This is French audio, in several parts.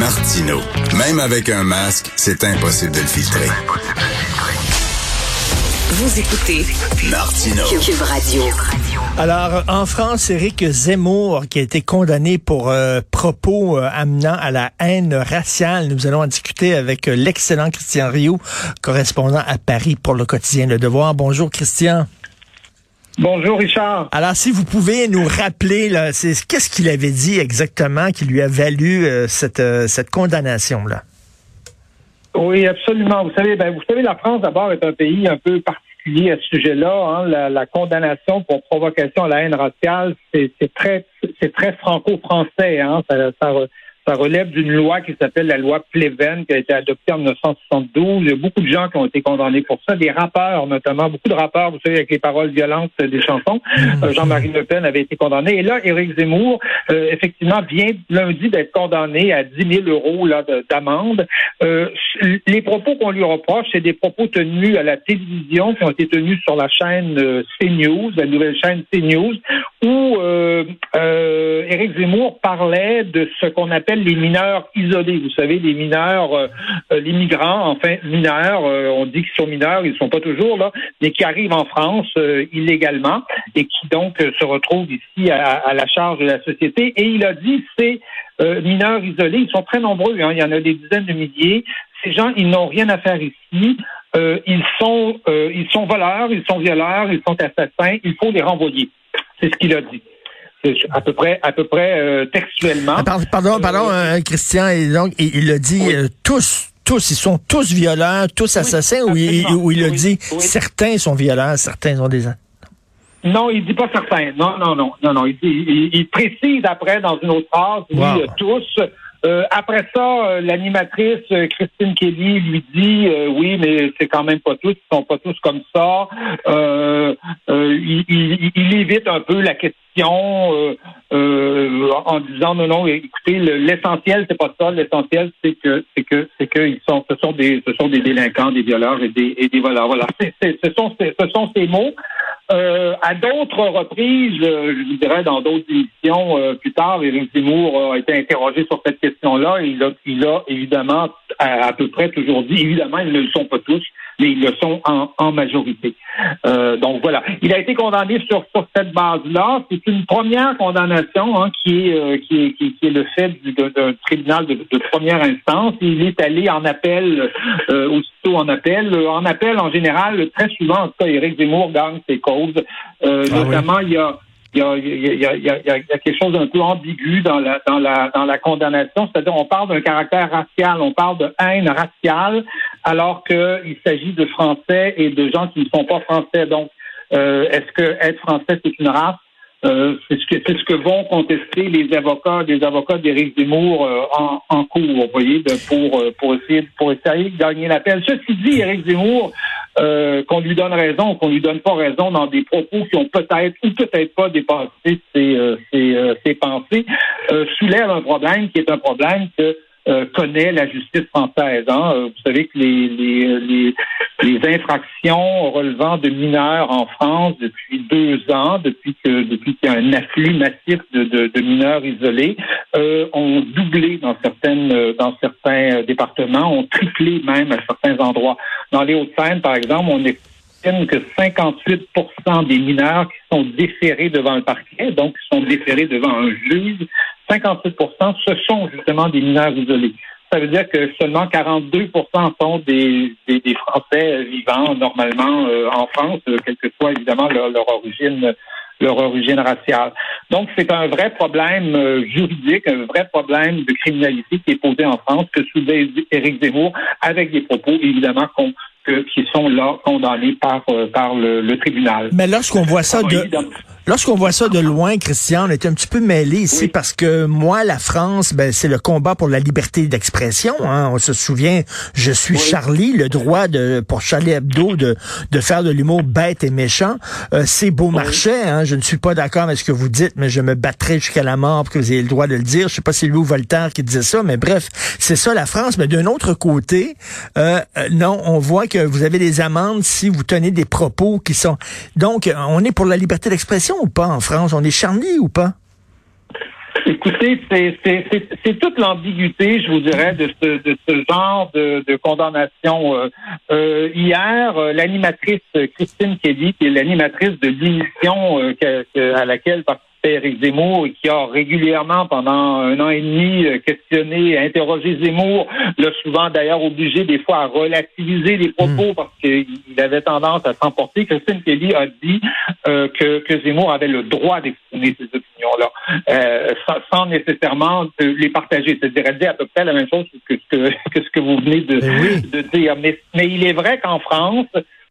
Martino. Même avec un masque, c'est impossible de le filtrer. Vous écoutez Martino. Cube Radio. Alors, en France, Éric Zemmour, qui a été condamné pour euh, propos euh, amenant à la haine raciale, nous allons en discuter avec euh, l'excellent Christian Rioux, correspondant à Paris pour le quotidien Le Devoir. Bonjour, Christian. Bonjour Richard. Alors, si vous pouvez nous rappeler, qu'est-ce qu'il avait dit exactement qui lui a valu euh, cette, euh, cette condamnation-là? Oui, absolument. Vous savez, ben, vous savez, la France d'abord est un pays un peu particulier à ce sujet-là. Hein. La, la, condamnation pour provocation à la haine raciale, c'est très, c'est très franco-français. Hein. Ça, ça, ça relève d'une loi qui s'appelle la loi Pleven, qui a été adoptée en 1972. Il y a beaucoup de gens qui ont été condamnés pour ça, des rappeurs notamment, beaucoup de rappeurs, vous savez, avec les paroles violentes des chansons. Mmh. Euh, Jean-Marie Le Pen avait été condamné. Et là, Éric Zemmour, euh, effectivement, vient lundi d'être condamné à 10 000 euros d'amende. Euh, les propos qu'on lui reproche, c'est des propos tenus à la télévision, qui ont été tenus sur la chaîne CNews, la nouvelle chaîne CNews, où Éric Zemmour parlait de ce qu'on appelle les mineurs isolés. Vous savez, les mineurs, euh, les migrants, enfin mineurs, euh, on dit qu'ils sont mineurs, ils ne sont pas toujours là, mais qui arrivent en France euh, illégalement et qui donc se retrouvent ici à, à, la charge de la société. Et il a dit, ces mineurs isolés, ils sont très nombreux, hein, il y en a des dizaines de milliers. Ces gens, ils n'ont rien à faire ici. ils sont, ils sont voleurs, ils sont violeurs, ils sont assassins. Il faut les renvoyer. C'est ce qu'il a dit à peu près, à peu près euh, textuellement. Ah, pardon, pardon, euh, euh, Christian. Et donc, il, a dit tous. Tous, ils sont tous violents, tous assassins, ou il, il a dit certains sont violents, certains sont des non, il dit pas certains. Non, non, non, non, non. Il, il, précise après dans une autre phrase, oui, tous. Euh, après ça, euh, l'animatrice euh, Christine Kelly lui dit oui, mais c'est quand même pas tous, ils sont pas tous comme ça. Il, il, il, évite un peu la question en disant non, non, écoutez, l'essentiel c'est pas ça. L'essentiel c'est que c'est que c'est que ils sont, ce sont des, ce sont des délinquants, des violeurs et des, et des voleurs. Voilà, ce sont, ce sont ces mots. Euh, à d'autres reprises, euh, je dirais dans d'autres émissions euh, plus tard, Éric Zemmour a été interrogé sur cette question-là. Il a, il a évidemment à, peu près toujours dit, évidemment, ils ne le sont pas tous, mais ils le sont en, en majorité. donc voilà. Il a été condamné sur, sur cette base-là. C'est une première condamnation hein, qui, est, qui, est, qui, est le fait d'un tribunal de, de, première instance. Il est allé en appel, aussitôt en appel. En appel, en général, très souvent, en tout cas, Éric Zemmour gagne ses causes euh, ah notamment, il y a il y, a, y a, il, y a, quelque chose d'un peu ambigu dans la dans la dans la condamnation, c'est-à-dire on parle d'un caractère racial, on parle de haine raciale, alors qu'il s'agit de Français et de gens qui ne sont pas français. Donc, euh, est-ce que être français c'est une race? Euh, c'est ce que ce que vont contester les avocats, les avocats d'Éric Zemmour euh, en, en cours, vous voyez, de, pour pour essayer pour essayer de gagner l'appel. Ceci dit, Éric Zemmour euh, qu'on lui donne raison ou qu'on lui donne pas raison dans des propos qui ont peut-être ou peut-être pas dépassé ses, euh, ses, euh, ses pensées, soulève un problème qui est un problème que connaît la justice française. Hein. Vous savez que les, les, les, infractions relevant de mineurs en France depuis deux ans, depuis que depuis qu'il y a un afflux massif de, de, mineurs isolés, euh, ont doublé dans certaines dans certains départements, ont triplé même à certains endroits. Dans les Hauts-de-Seine, par exemple, on estime que 58% des mineurs qui sont déférés devant le parquet, donc qui sont déférés devant un juge, 58 ce sont justement des mineurs isolés. Ça veut dire que seulement 42 sont des, des, des, Français vivant normalement euh, en France, euh, quelle que soit évidemment leur, leur origine leur origine raciale. Donc, c'est un vrai problème euh, juridique, un vrai problème de criminalité qui est posé en France, que soulevait Éric Zemmour, avec des propos, évidemment, qui sont là condamnés par, par le, le tribunal. Mais lorsqu'on voit ça de... Lorsqu'on voit ça de loin, Christian, on est un petit peu mêlé ici parce que moi, la France, ben, c'est le combat pour la liberté d'expression. Hein. On se souvient, je suis Charlie, le droit de pour Charlie Hebdo de, de faire de l'humour bête et méchant. Euh, c'est beau marché. Hein. Je ne suis pas d'accord avec ce que vous dites, mais je me battrai jusqu'à la mort pour que vous ayez le droit de le dire. Je sais pas si c'est Louis Voltaire qui disait ça, mais bref, c'est ça la France. Mais d'un autre côté, euh, euh, non, on voit que vous avez des amendes si vous tenez des propos qui sont... Donc, on est pour la liberté d'expression ou pas en France? On est charnier ou pas? Écoutez, c'est toute l'ambiguïté, je vous dirais, de ce, genre de, condamnation. Euh, euh, hier, euh, l'animatrice Christine Kelly, qui est l'animatrice de l'émission à laquelle Éric Zemmour qui a régulièrement pendant un an et demi euh, questionné, interrogé Zemmour, l'a souvent d'ailleurs obligé des fois à relativiser les propos hmm. parce qu'il avait tendance à s'emporter. Christine Kelly a dit euh, que, que, Zemmour avait le droit d'exprimer ses opinions-là, euh, sans, nécessairement les partager. C'est-à-dire, elle dit à peu près la même chose que, que, que ce que vous venez de, ben de dire. Mais, mais il est vrai qu'en France,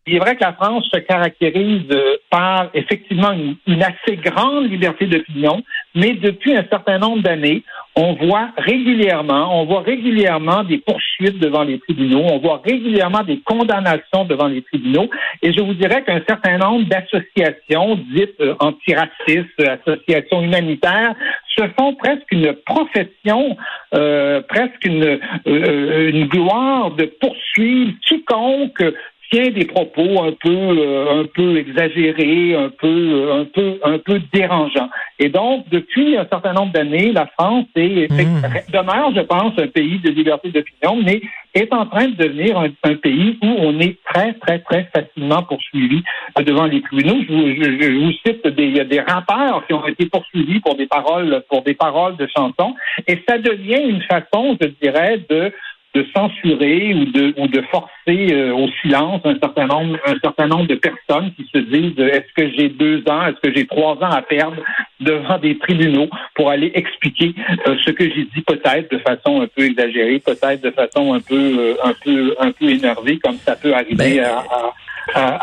il est vrai que la France se caractérise euh, par effectivement une, assez grande liberté d'opinion, mais depuis un certain nombre d'années, on voit régulièrement, on voit régulièrement des poursuites devant les tribunaux, on voit régulièrement des condamnations devant les tribunaux, et je vous dirais qu'un certain nombre d'associations dites euh, antiracistes, associations humanitaires, se font presque une profession, euh, presque une, une gloire de poursuivre quiconque tient des propos un peu euh, un peu exagérés, un peu euh, un peu un peu dérangeants. Et donc depuis un certain nombre d'années, la France est mmh. demeure, je pense, un pays de liberté d'opinion, mais est en train de devenir un, pays où on est très très très facilement poursuivi devant les tribunaux. Je vous, je, vous cite des des rappeurs qui ont été poursuivis pour des paroles pour des paroles de chansons, et ça devient une façon, je dirais, de de censurer ou de, ou de forcer euh, au silence un certain nombre un certain nombre de personnes qui se disent euh, est-ce que j'ai deux ans, est-ce que j'ai trois ans à perdre devant des tribunaux pour aller expliquer euh, ce que j'ai dit peut-être de façon un peu exagérée, peut-être de façon un peu un peu un peu énervée comme ça peut arriver ben, à, à,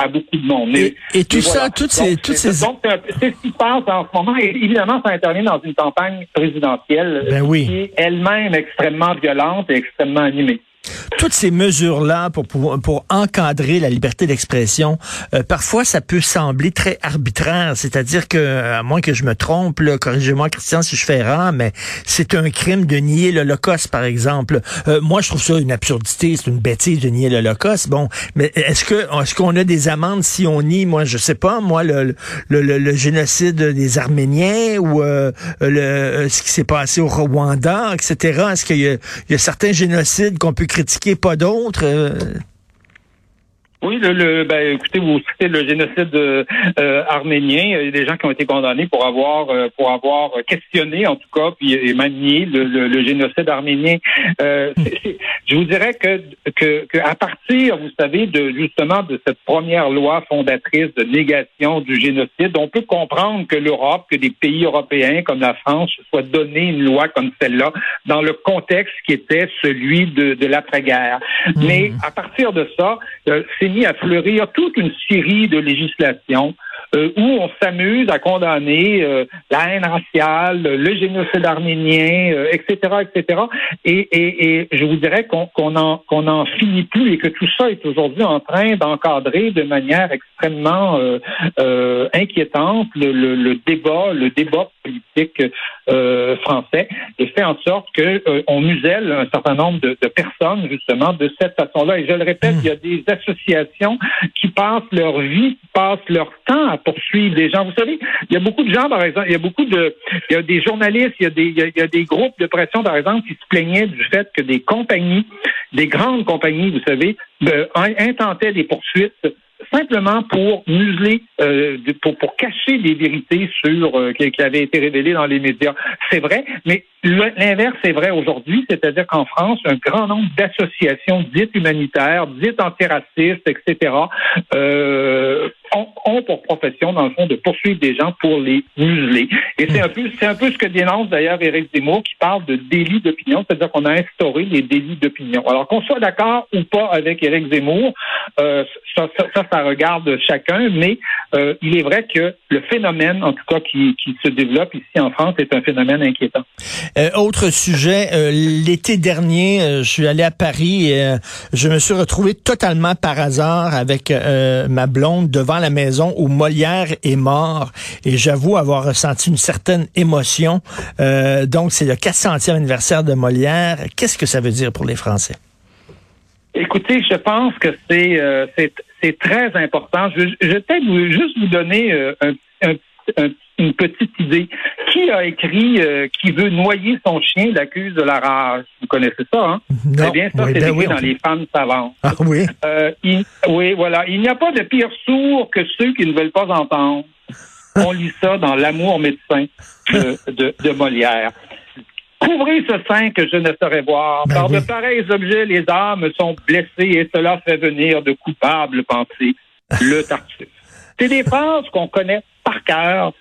beaucoup de monde. et, tout ça, toutes ces, toutes ces... Donc, c'est ce qui se passe en ce moment. Et évidemment, ça intervient dans une campagne présidentielle ben qui est elle-même extrêmement violente et extrêmement animée toutes ces mesures-là pour, pour, pour encadrer la liberté d'expression, euh, parfois ça peut sembler très arbitraire. C'est-à-dire que, à moins que je me trompe, corrigez-moi Christian si je fais erreur, mais c'est un crime de nier l'Holocauste, par exemple. Euh, moi, je trouve ça une absurdité, c'est une bêtise de nier l'Holocauste. Bon, mais est-ce que est-ce qu'on a des amendes si on nie, moi, je sais pas, moi, le, le, le, génocide des Arméniens ou euh, le, ce qui s'est passé au Rwanda, etc. Est-ce qu'il y, y, a certains génocides qu'on peut critiquer, pas d'autres. Euh, oui, le, le ben, écoutez, vous citez le génocide euh, arménien. Il y a des gens qui ont été condamnés pour avoir euh, pour avoir questionné, en tout cas, puis et même nié le, le, génocide arménien. Euh, je vous dirais que, que, que à partir, vous savez, de justement de cette première loi fondatrice de négation du génocide, on peut comprendre que l'Europe, que des pays européens comme la France soient donnés une loi comme celle-là dans le contexte qui était celui de, de l'après-guerre. Mmh. Mais à partir de ça, c'est à fleurir toute une série de législations euh, où on s'amuse à condamner euh, la haine raciale, le génocide arménien, etc., euh, etc. Et, je vous dirais qu'on qu'on en qu'on en finit plus et que tout ça est aujourd'hui en train d'encadrer de manière extrêmement inquiétante le, débat, le débat politique français et fait en sorte que on muselle un certain nombre de, personnes justement de cette façon-là. Et je le répète, il y a des associations qui passent leur vie, passent leur temps à poursuivre des gens. Vous savez, il y a beaucoup de gens, par exemple, il y a beaucoup de, il y a des journalistes, il y a des, il y a, des groupes de pression, par exemple, qui se plaignaient du fait que des compagnies, des grandes compagnies, vous savez, euh, intentaient des poursuites simplement pour museler, euh, pour, pour cacher des vérités sur euh, qui, qui, avaient été révélées dans les médias. C'est vrai, mais l'inverse est vrai aujourd'hui, c'est-à-dire qu'en France, un grand nombre d'associations dites humanitaires, dites antiracistes, etc., euh, ont, pour profession, dans le fond, de poursuivre des gens pour les museler. Et c'est un peu, c'est un peu ce que dénonce d'ailleurs Éric Zemmour, qui parle de délit d'opinion, c'est-à-dire qu'on a instauré les délits d'opinion. Alors qu'on soit d'accord ou pas avec Éric Zemmour, euh, ça, ça, ça, regarde chacun, mais euh, il est vrai que le phénomène, en tout cas, qui, qui se développe ici en France, est un phénomène inquiétant. Euh, autre sujet, euh, l'été dernier, euh, je suis allé à Paris et je me suis retrouvé totalement par hasard avec ma blonde devant la maison où Molière est mort et j'avoue avoir ressenti une certaine émotion. donc, c'est le 400e anniversaire de Molière. Qu'est-ce que ça veut dire pour les Français? Écoutez, je pense que c'est très important. Je, vais peut-être juste vous donner un, un une petite idée. Qui a écrit euh, qui veut noyer son chien l'accuse de la rage? Vous connaissez ça, hein? Non. Eh bien, ça, Oui, c'est ben écrit oui, dans les femmes savantes. Ah oui? Euh, il- oui, voilà. Il n'y a pas de pire sourd que ceux qui ne veulent pas entendre. On lit ça dans L'amour médecin de, de, de Molière. Couvrez ce sein que je ne saurais voir. Ben Par oui. de pareils objets, les âmes sont blessées et cela fait venir de coupables pensées. Le Tartuffe. C'est des phrases qu'on connaît par cœur,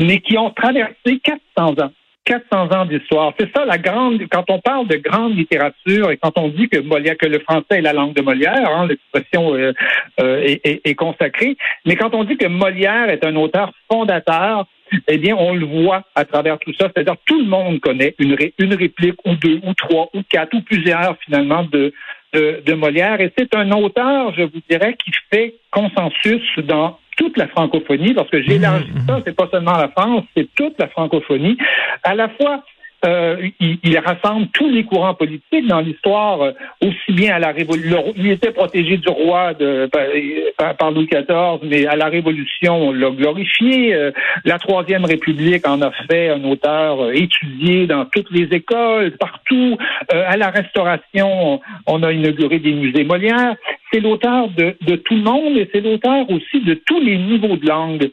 mais qui ont traversé 400 ans. 400 ans d'histoire. C'est ça la grande. Quand on parle de grande littérature et quand on dit que Molière, que le français est la langue de Molière, hein, l'expression euh, euh, est, est- est consacrée. Mais quand on dit que Molière est un auteur fondateur, eh bien, on le voit à travers tout ça. C'est-à-dire tout le monde connaît une, une réplique ou deux ou trois ou quatre ou plusieurs finalement de de, de Molière. Et c'est un auteur, je vous dirais, qui fait consensus dans toute la francophonie, parce que j'élargis ça, c'est pas seulement la France, c'est toute la francophonie. À la fois, euh, il, il rassemble tous les courants politiques dans l'histoire, euh, aussi bien à la Révolution. Il était protégé du roi de, par, Louis XIV, mais à la Révolution, on l'a glorifié. Euh, la Troisième République en a fait un auteur euh, étudié dans toutes les écoles, partout. Euh, à la Restauration, on a inauguré des musées Molière. C'est l'auteur de, de tout le monde et c'est l'auteur aussi de tous les niveaux de langue.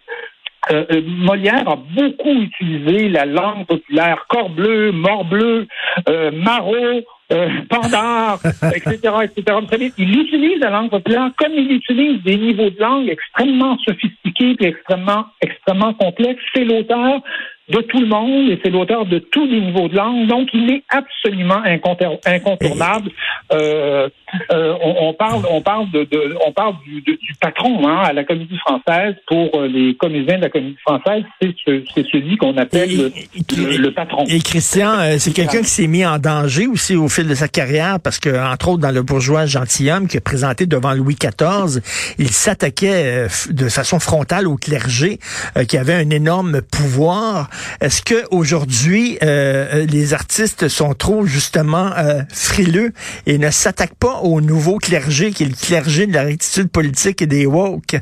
Euh, euh, Molière a beaucoup utilisé la langue populaire, corbleu, morbleu, euh, maraud, euh, etc., etc. Il utilise la langue populaire comme il utilise des niveaux de langue extrêmement sophistiqués et extrêmement, extrêmement complexes. C'est l'auteur de tout le monde et c'est l'auteur de tous les niveaux de langue. Donc, il est absolument incontour- incontournable. Euh, euh, on, on parle, on parle de, de- on parle du, de- du patron hein, à la Comédie Française. Pour euh, les comédiens de la Comédie Française, c'est ce- celui qu'on appelle le, le- le patron. Et Christian, euh, c'est quelqu'un qui s'est mis en danger aussi au fil de sa carrière parce que, entre autres, dans le bourgeois gentilhomme qui est présenté devant Louis XIV, il s'attaquait euh, de façon frontale au clergé qui avait un énorme pouvoir. Est-ce que aujourd'hui euh, les artistes sont trop justement euh, frileux et ne s'attaquent pas au nouveau clergé qui est le clergé de la rectitude politique et des woke?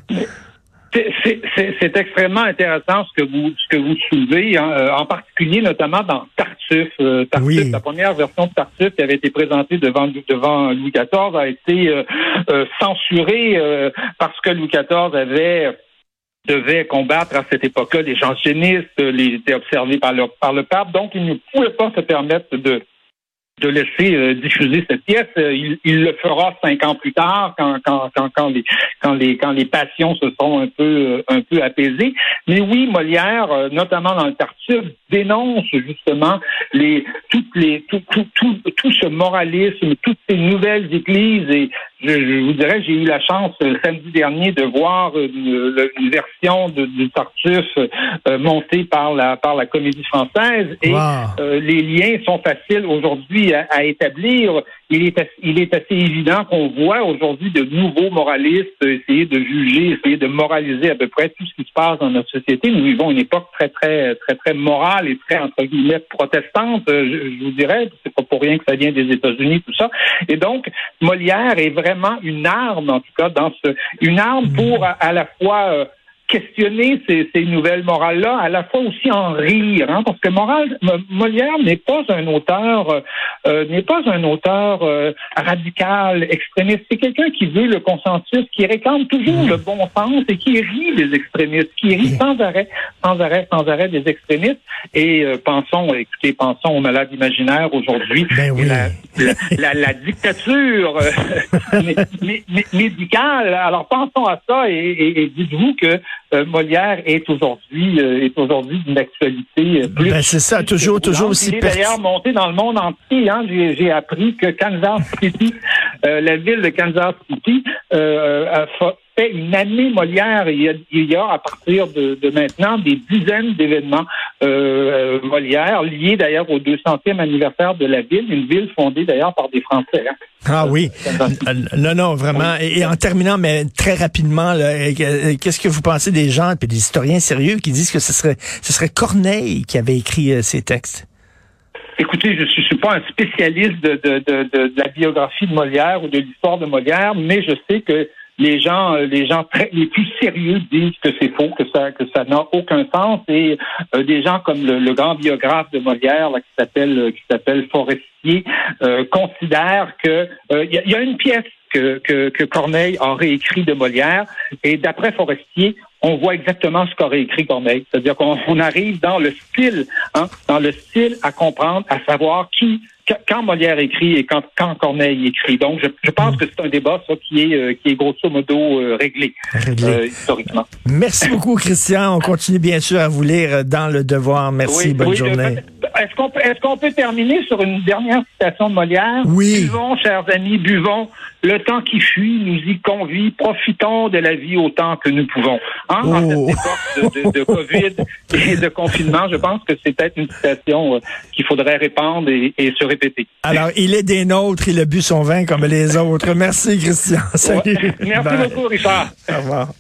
C'est- extrêmement intéressant ce que vous ce que vous soulevez, hein, euh, en particulier notamment dans Tartuffe. Euh, Tartuffe, Oui. la première version de Tartuffe qui avait été présentée devant devant Louis XIV a été euh, euh, censurée euh, parce que Louis XIV avait devait combattre à cette époque-là les jansénistes, les étaient observés par le par le pape, donc il ne pouvait pas se permettre de de laisser euh, diffuser cette pièce. Euh, il, il le fera cinq ans plus tard, quand, quand, quand, quand, les, quand, les, quand les passions se sont un peu, euh, un peu apaisées. Mais oui, Molière, euh, notamment dans le Tartuffe, dénonce justement les, toutes les, tout, tout, tout, tout ce moralisme, toutes ces nouvelles églises. Et je, je vous dirais, j'ai eu la chance euh, samedi dernier de voir une, version de, du Tartuffe euh, montée par la, par la Comédie française. Et Wow. euh, les liens sont faciles aujourd'hui à, à établir. Il est, assez, il est assez évident qu'on voit aujourd'hui de nouveaux moralistes essayer de juger, essayer de moraliser à peu près tout ce qui se passe dans notre société. Nous vivons une époque très, très, très, très morale et très, entre guillemets, protestante, euh, je, vous dirais. C'est pas pour rien que ça vient des États-Unis, tout ça. Et donc, Molière est vraiment une arme, en tout cas, dans ce, une arme pour à, à la fois euh, questionner ces, ces nouvelles morales-là, à la fois aussi en rire, hein, parce que Moral, M- Molière n'est pas un auteur, euh, euh, n'est pas un auteur euh, radical, extrémiste. C'est quelqu'un qui veut le consensus, qui réclame toujours le bon sens et qui rit des extrémistes, qui rit sans arrêt, sans arrêt, sans arrêt des extrémistes. Et euh, pensons, écoutez, pensons aux malades imaginaires aujourd'hui. Ben oui. La, la, la- la dictature euh, mé- mé- mé- médicale. Alors pensons à ça et, et- et dites-vous que Molière est aujourd'hui euh, est aujourd'hui d'une actualité euh, plus. Ben, c'est ça, toujours, toujours aussi Il est d'ailleurs monté dans le monde entier. Hein. J'ai, j'ai appris que Kansas City, euh, la ville de Kansas City, euh, a fait une année Molière. Il y a, il y a à partir de, de maintenant des dizaines d'événements euh, euh, Molière liés d'ailleurs au 200e anniversaire de la ville, une ville fondée d'ailleurs par des Français. hein. Ah oui. Euh, Non, non, vraiment. Et, et en terminant, mais très rapidement, qu'est-ce que vous pensez des gens, puis des historiens sérieux qui disent que ce serait, ce serait Corneille qui avait écrit euh, ces textes? Écoutez, je ne suis pas un spécialiste de, de, de, de, de la biographie de Molière ou de l'histoire de Molière, mais je sais que les gens, les gens très, les plus sérieux disent que c'est faux, que ça, que ça n'a aucun sens. Et des gens comme le, grand biographe de Molière, là, qui s'appelle, qui s'appelle Forestier, considèrent que il y, y, a une pièce que, que, que Corneille a réécrit de Molière. Et d'après Forestier, on voit exactement ce qu'aurait écrit Corneille. C'est-à-dire qu'on arrive dans le style, hein, dans le style à comprendre, à savoir qui, quand Molière écrit et quand, quand Corneille écrit. Donc, je, je pense mm. que c'est un débat ça, qui est euh, qui est grosso modo euh, réglé, euh, historiquement. Merci beaucoup, Christian. On continue bien sûr à vous lire dans le devoir. Merci. bonne journée. Est-ce qu'on peut, est qu'on peut terminer sur une dernière citation de Molière? Oui. Buvons, chers amis, buvons. Le temps qui fuit nous y convie. Profitons de la vie autant que nous pouvons. Hein? En cette oh. époque de, de, COVID et de confinement, je pense que c'est peut-être une citation euh, qu'il faudrait répandre et, se répéter. Alors, il est des nôtres, il a bu son vin comme les autres. Merci, Christian. Salut. Merci beaucoup, Richard. Au revoir.